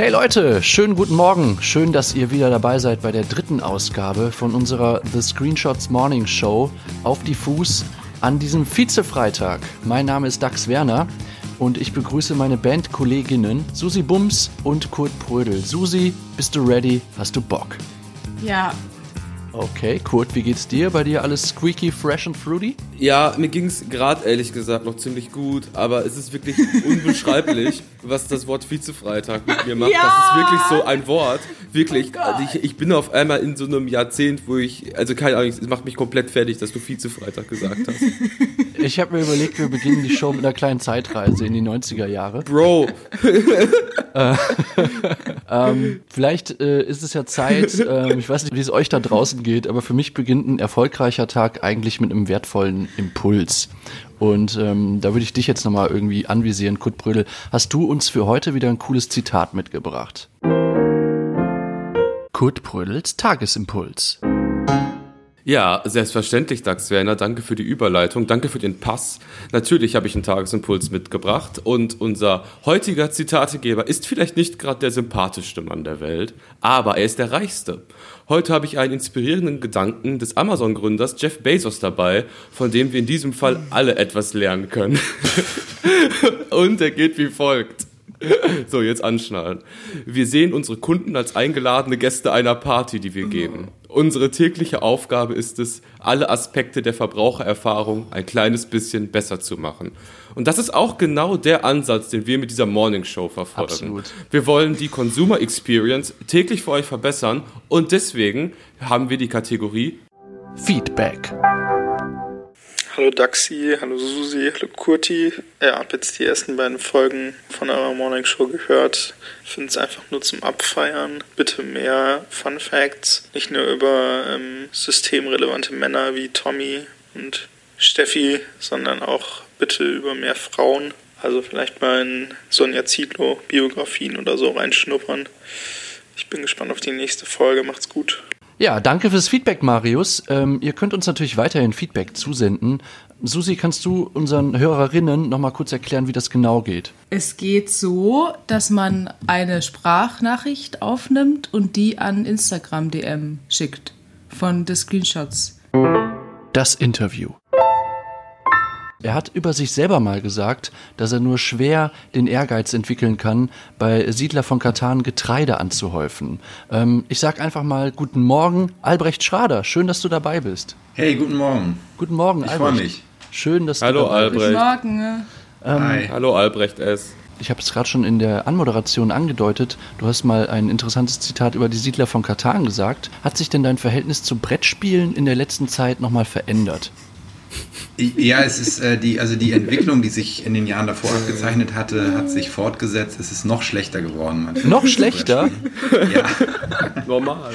Hey Leute, schönen guten Morgen. Schön, dass ihr wieder dabei seid bei der dritten Ausgabe von unserer The Screenshots Morning Show auf die Fuß an diesem Vize-Freitag. Mein Name ist Dax Werner und ich begrüße meine Bandkolleginnen Susi Bums und Kurt Prödel. Susi, bist du ready? Hast du Bock? Ja, Okay, Kurt, wie geht's dir? Bei dir alles squeaky, fresh and fruity? Ja, mir ging's gerade ehrlich gesagt noch ziemlich gut, aber es ist wirklich unbeschreiblich, was das Wort Vizefreitag mit mir macht. Ja! Das ist wirklich so ein Wort. Wirklich. Oh also ich, ich bin auf einmal in so einem Jahrzehnt, wo ich, also keine Ahnung, es macht mich komplett fertig, dass du Vizefreitag gesagt hast. Ich habe mir überlegt, wir beginnen die Show mit einer kleinen Zeitreise in die 90er Jahre. Bro, Ähm, vielleicht äh, ist es ja Zeit, ähm, ich weiß nicht, wie es euch da draußen geht, aber für mich beginnt ein erfolgreicher Tag eigentlich mit einem wertvollen Impuls. Und ähm, da würde ich dich jetzt nochmal irgendwie anvisieren, Kurt Brödel. Hast du uns für heute wieder ein cooles Zitat mitgebracht? Kurt Brödels Tagesimpuls. Ja, selbstverständlich, Dax Werner. Danke für die Überleitung. Danke für den Pass. Natürlich habe ich einen Tagesimpuls mitgebracht. Und unser heutiger Zitategeber ist vielleicht nicht gerade der sympathischste Mann der Welt, aber er ist der reichste. Heute habe ich einen inspirierenden Gedanken des Amazon-Gründers Jeff Bezos dabei, von dem wir in diesem Fall alle etwas lernen können. Und er geht wie folgt. So, jetzt anschnallen. Wir sehen unsere Kunden als eingeladene Gäste einer Party, die wir geben. Unsere tägliche Aufgabe ist es, alle Aspekte der Verbrauchererfahrung ein kleines bisschen besser zu machen. Und das ist auch genau der Ansatz, den wir mit dieser Morning Show verfolgen. Absolut. Wir wollen die Consumer Experience täglich für euch verbessern und deswegen haben wir die Kategorie Feedback. Hallo Daxi, hallo Susi, hallo Kurti. Ja, hab jetzt die ersten beiden Folgen von eurer Morning Show gehört. Finde es einfach nur zum Abfeiern. Bitte mehr Fun Facts. Nicht nur über ähm, systemrelevante Männer wie Tommy und Steffi, sondern auch bitte über mehr Frauen. Also vielleicht mal in Sonja Zietlow Biografien oder so reinschnuppern. Ich bin gespannt auf die nächste Folge. Macht's gut. Ja, danke fürs Feedback, Marius. Ähm, ihr könnt uns natürlich weiterhin Feedback zusenden. Susi, kannst du unseren Hörerinnen nochmal kurz erklären, wie das genau geht? es geht so, dass man eine Sprachnachricht aufnimmt und die an Instagram DM schickt von The Screenshots. Das Interview. Er hat über sich selber mal gesagt, dass er nur schwer den Ehrgeiz entwickeln kann, bei Siedler von Katan Getreide anzuhäufen. Ähm, ich sag einfach mal guten Morgen, Albrecht Schrader. Schön, dass du dabei bist. Hey, guten Morgen. Guten Morgen, Ich Albrecht. freue mich. Schön, dass Hallo du dabei bist. Guten Albrecht. Morgen. ne? Hi. Hallo Albrecht S. Ich habe es gerade schon in der Anmoderation angedeutet. Du hast mal ein interessantes Zitat über die Siedler von Katan gesagt. Hat sich denn dein Verhältnis zu Brettspielen in der letzten Zeit nochmal verändert? Ja, es ist äh, die, also die Entwicklung, die sich in den Jahren davor abgezeichnet hatte, hat sich fortgesetzt. Es ist noch schlechter geworden. manchmal. Noch schlechter? Ja, Normal.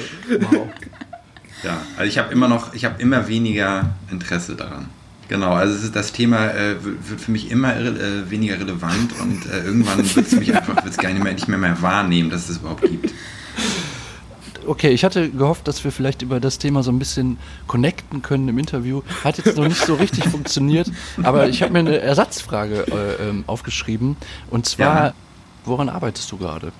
ja. Also ich habe immer noch, ich habe immer weniger Interesse daran. Genau, also es ist, das Thema äh, wird für mich immer irre, äh, weniger relevant und äh, irgendwann wird es mich einfach wird's gar nicht mehr, nicht mehr, mehr wahrnehmen, dass es das überhaupt gibt. Okay, ich hatte gehofft, dass wir vielleicht über das Thema so ein bisschen connecten können im Interview. Hat jetzt noch nicht so richtig funktioniert, aber ich habe mir eine Ersatzfrage äh, ähm, aufgeschrieben. Und zwar, Ja. woran arbeitest du gerade?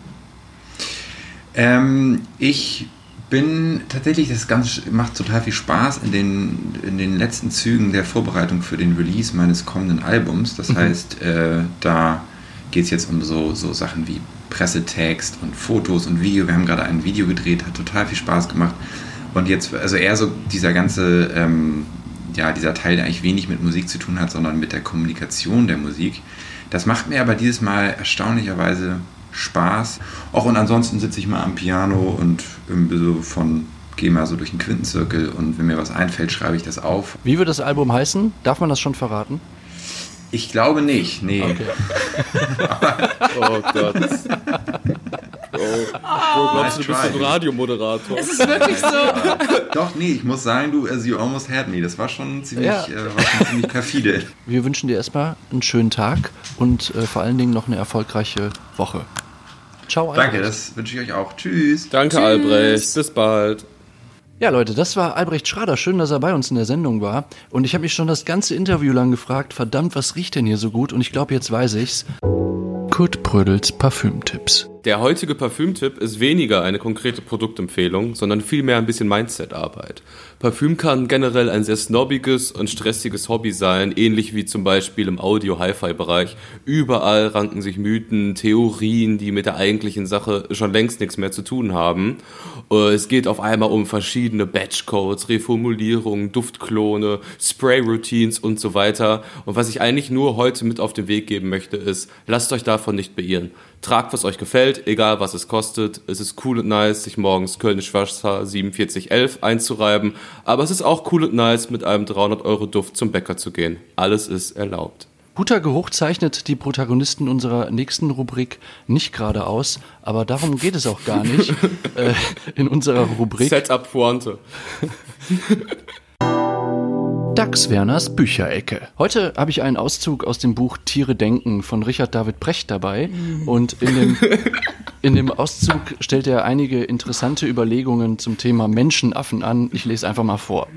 Ähm, ich bin tatsächlich, das Ganze macht total viel Spaß in den, in den letzten Zügen der Vorbereitung für den Release meines kommenden Albums. Das heißt, äh, da geht es jetzt um so, so Sachen wie Pressetext und Fotos und Video. Wir haben gerade ein Video gedreht, hat total viel Spaß gemacht. Und jetzt, also eher so dieser ganze, ähm, ja, dieser Teil, der eigentlich wenig mit Musik zu tun hat, sondern mit der Kommunikation der Musik. Das macht mir aber dieses Mal erstaunlicherweise Spaß. Auch und ansonsten sitze ich mal am Piano und so von gehe mal so durch den Quintenzirkel und wenn mir was einfällt, schreibe ich das auf. Wie wird das Album heißen? Darf man das schon verraten? Ich glaube nicht, nee. Oh Gott. Oh. Wo glaubst du, du bist ein. Radiomoderator? Es ist wirklich so. Doch, nee, ich muss sagen, du, also you almost had me. Das war schon ziemlich, Ja. äh, war schon ziemlich perfide. Wir wünschen dir erstmal einen schönen Tag und äh, vor allen Dingen noch eine erfolgreiche Woche. Ciao, Danke, Albrecht. das wünsche ich euch auch. Tschüss. Danke, Albrecht. Bis bald. Ja, Leute, das war Albrecht Schrader. Schön, dass er bei uns in der Sendung war. Und ich habe mich schon das ganze Interview lang gefragt, verdammt, was riecht denn hier so gut? Und ich glaube, jetzt weiß ich's. Kurt Prödels Parfümtipps. Der heutige Parfümtipp ist weniger eine konkrete Produktempfehlung, sondern vielmehr ein bisschen Mindset-Arbeit. Parfüm kann generell ein sehr snobbiges und stressiges Hobby sein, ähnlich wie zum Beispiel im Audio-Hi-Fi-Bereich. Überall ranken sich Mythen, Theorien, die mit der eigentlichen Sache schon längst nichts mehr zu tun haben. Äh, es geht auf einmal um verschiedene Batchcodes, Reformulierungen, Duftklone, Spray-Routines und so weiter. Und was ich eigentlich nur heute mit auf den Weg geben möchte, ist, lasst euch davon nicht beirren. Tragt, was euch gefällt, egal was es kostet. Es ist cool und nice, sich morgens Kölnisch Wasser 4711 einzureiben aber es ist auch cool und nice, mit einem 300-Euro-Duft zum Bäcker zu gehen. Alles ist erlaubt. Guter Geruch zeichnet die Protagonisten unserer nächsten Rubrik nicht gerade aus, aber darum geht es auch gar nicht äh, in unserer Rubrik. Setup Pointe. Dax Werners Bücherecke. Heute habe ich einen Auszug aus dem Buch Tiere denken von Richard David Brecht dabei. Und in dem, in dem Auszug stellt er einige interessante Überlegungen zum Thema Menschenaffen an. Ich lese einfach mal vor.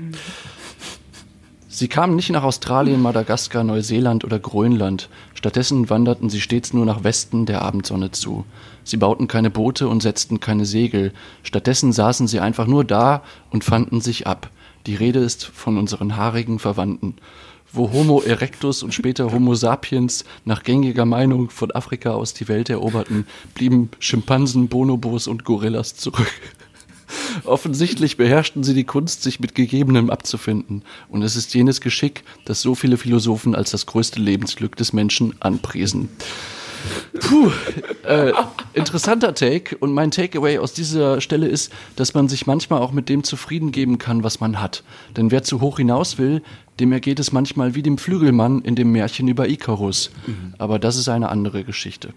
Sie kamen nicht nach Australien, Madagaskar, Neuseeland oder Grönland. Stattdessen wanderten sie stets nur nach Westen der Abendsonne zu. Sie bauten keine Boote und setzten keine Segel. Stattdessen saßen sie einfach nur da und fanden sich ab. Die Rede ist von unseren haarigen Verwandten. Wo Homo erectus und später Homo sapiens nach gängiger Meinung von Afrika aus die Welt eroberten, blieben Schimpansen, Bonobos und Gorillas zurück. Offensichtlich beherrschten sie die Kunst, sich mit Gegebenem abzufinden. Und es ist jenes Geschick, das so viele Philosophen als das größte Lebensglück des Menschen anpriesen. Puh, äh, interessanter Take. Und mein Takeaway aus dieser Stelle ist, dass man sich manchmal auch mit dem zufrieden geben kann, was man hat. Denn wer zu hoch hinaus will, dem ergeht es manchmal wie dem Flügelmann in dem Märchen über Ikarus. Mhm. Aber das ist eine andere Geschichte.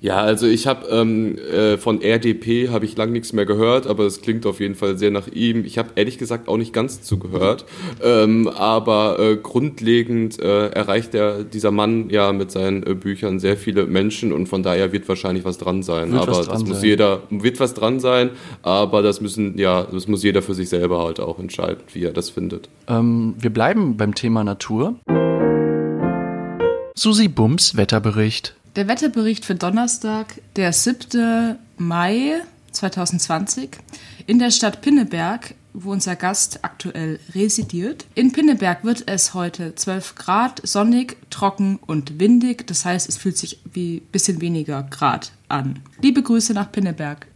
Ja, also ich habe ähm, äh, von RDP habe ich lang nichts mehr gehört, aber es klingt auf jeden Fall sehr nach ihm. Ich habe ehrlich gesagt auch nicht ganz zugehört, ähm, aber äh, grundlegend äh, erreicht der dieser Mann ja mit seinen äh, Büchern sehr viele Menschen und von daher wird wahrscheinlich was dran sein. Wird aber dran das muss sein. jeder wird was dran sein, aber das müssen ja das muss jeder für sich selber halt auch entscheiden, wie er das findet. Ähm, wir bleiben beim Thema Natur. Susi Bums Wetterbericht. Der Wetterbericht für Donnerstag, der 7. Mai 2020, in der Stadt Pinneberg, wo unser Gast aktuell residiert. In Pinneberg wird es heute 12 Grad, sonnig, trocken und windig. Das heißt, es fühlt sich wie ein bisschen weniger Grad an. Liebe Grüße nach Pinneberg.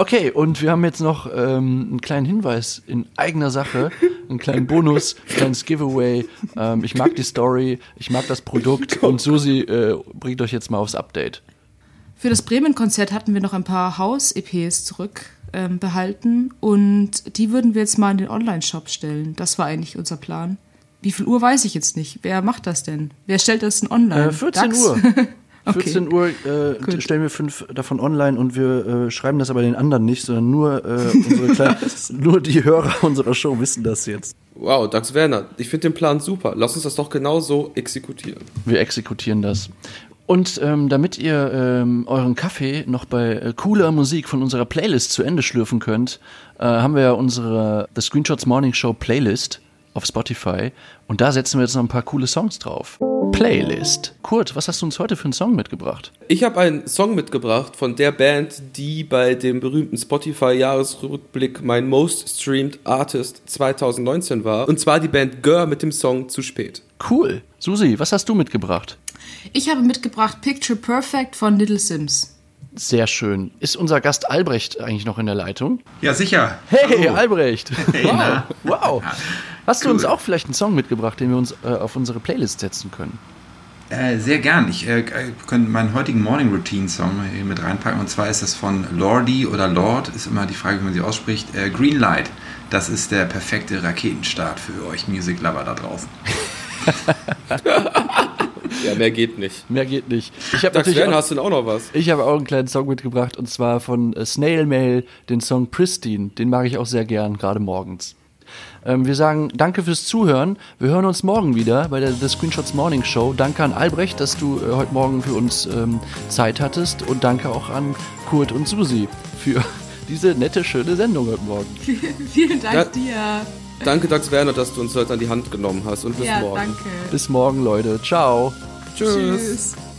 Okay, und wir haben jetzt noch ähm, einen kleinen Hinweis in eigener Sache, einen kleinen Bonus, ein kleines Giveaway. Ähm, ich mag die Story, ich mag das Produkt und Susi äh, bringt euch jetzt mal aufs Update. Für das Bremen-Konzert hatten wir noch ein paar Haus-EPs zurück ähm, und die würden wir jetzt mal in den Online-Shop stellen. Das war eigentlich unser Plan. Wie viel Uhr weiß ich jetzt nicht. Wer macht das denn? Wer stellt das denn online? Äh, 14 DAX? Uhr. 14 okay. Uhr äh, stellen wir fünf davon online und wir äh, schreiben das aber den anderen nicht, sondern nur, äh, kleinen, nur die Hörer unserer Show wissen das jetzt. Wow, Dax Werner, ich finde den Plan super. Lass uns das doch genau so exekutieren. Wir exekutieren das. Und ähm, damit ihr ähm, euren Kaffee noch bei äh, cooler Musik von unserer Playlist zu Ende schlürfen könnt, äh, haben wir ja unsere The Screenshots Morning Show Playlist auf Spotify und da setzen wir jetzt noch ein paar coole Songs drauf. Playlist. Kurt, was hast du uns heute für einen Song mitgebracht? Ich habe einen Song mitgebracht von der Band, die bei dem berühmten Spotify-Jahresrückblick mein Most Streamed Artist 2019 war. Und zwar die Band Gör mit dem Song Zu spät. Cool. Susi, was hast du mitgebracht? Ich habe mitgebracht Picture Perfect von Little Sims. Sehr schön. Ist unser Gast Albrecht eigentlich noch in der Leitung? Ja, sicher. Hey, Hallo. Albrecht. Hey, wow. wow. Hast du uns auch vielleicht einen Song mitgebracht, den wir uns äh, auf unsere Playlist setzen können? Äh, sehr gern. Ich äh, könnte meinen heutigen Morning Routine Song hier mit reinpacken. Und zwar ist das von Lordi oder Lord, ist immer die Frage, wie man sie ausspricht. Äh, Green Light. Das ist der perfekte Raketenstart für euch Music Lover da draußen. Ja, mehr geht nicht. Mehr geht nicht. Ich habe natürlich auch, hast du denn auch noch was? Ich habe auch einen kleinen Song mitgebracht und zwar von äh, Snail Mail, den Song Pristine. Den mag ich auch sehr gern, gerade morgens. Ähm, wir sagen danke fürs Zuhören. Wir hören uns morgen wieder bei der The Screenshots Morning Show. Danke an Albrecht, dass du äh, heute Morgen für uns ähm, Zeit hattest und danke auch an Kurt und Susi für diese nette, schöne Sendung heute Morgen. Vielen Dank ja. dir. Danke, Dax Werner, dass du uns heute an die Hand genommen hast und bis ja, morgen. Danke. Bis morgen, Leute. Ciao. Tschüss. Tschüss.